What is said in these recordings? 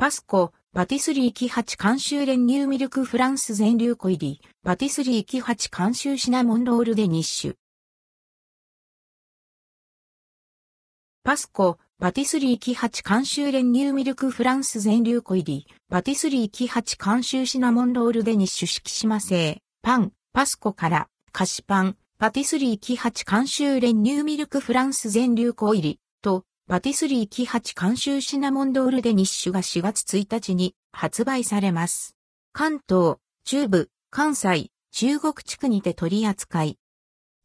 パスコ、パティスリーキ8監修練乳ミルクフランス全粒粉入り、パティスリーキ8監修シナモンロールでニッシュ。パスコ、パティスリーキ8監修練乳ミルクフランス全粒粉入り、パティスリーキ8監修シナモンロールでニッシュ式島製、パン、パスコから、菓子パン、パティスリーキ8監修練乳ミルクフランス全粒粉入り、パティスリーキ8監修シナモンドールデニッシュが4月1日に発売されます。関東、中部、関西、中国地区にて取り扱い。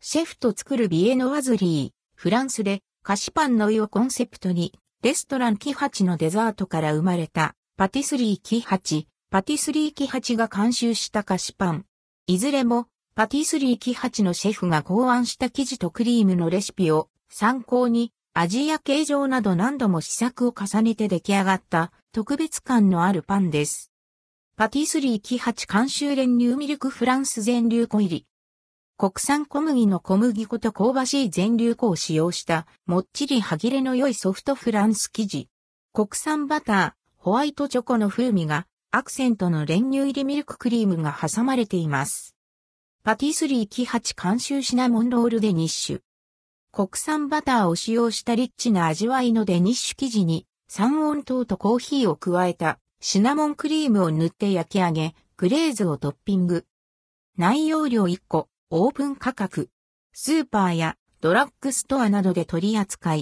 シェフと作るビエノワズリー、フランスで菓子パンの湯をコンセプトに、レストランキハチのデザートから生まれた、パティスリーキハチ、パティスリーキハチが監修した菓子パン。いずれも、パティスリーキハチのシェフが考案した生地とクリームのレシピを参考に味や形状など何度も試作を重ねて出来上がった特別感のあるパンです。パティスリーキ8監修練乳ミルクフランス全粒粉入り。国産小麦の小麦粉と香ばしい全粒粉を使用したもっちり歯切れの良いソフトフランス生地。国産バター、ホワイトチョコの風味がアクセントの練乳入りミルククリームが挟まれています。パティスリーキ8監修シナモンロールでニッシュ。国産バターを使用したリッチな味わいのデニッシュ生地に三温糖とコーヒーを加えたシナモンクリームを塗って焼き上げ、グレーズをトッピング。内容量1個、オープン価格。スーパーやドラッグストアなどで取り扱い、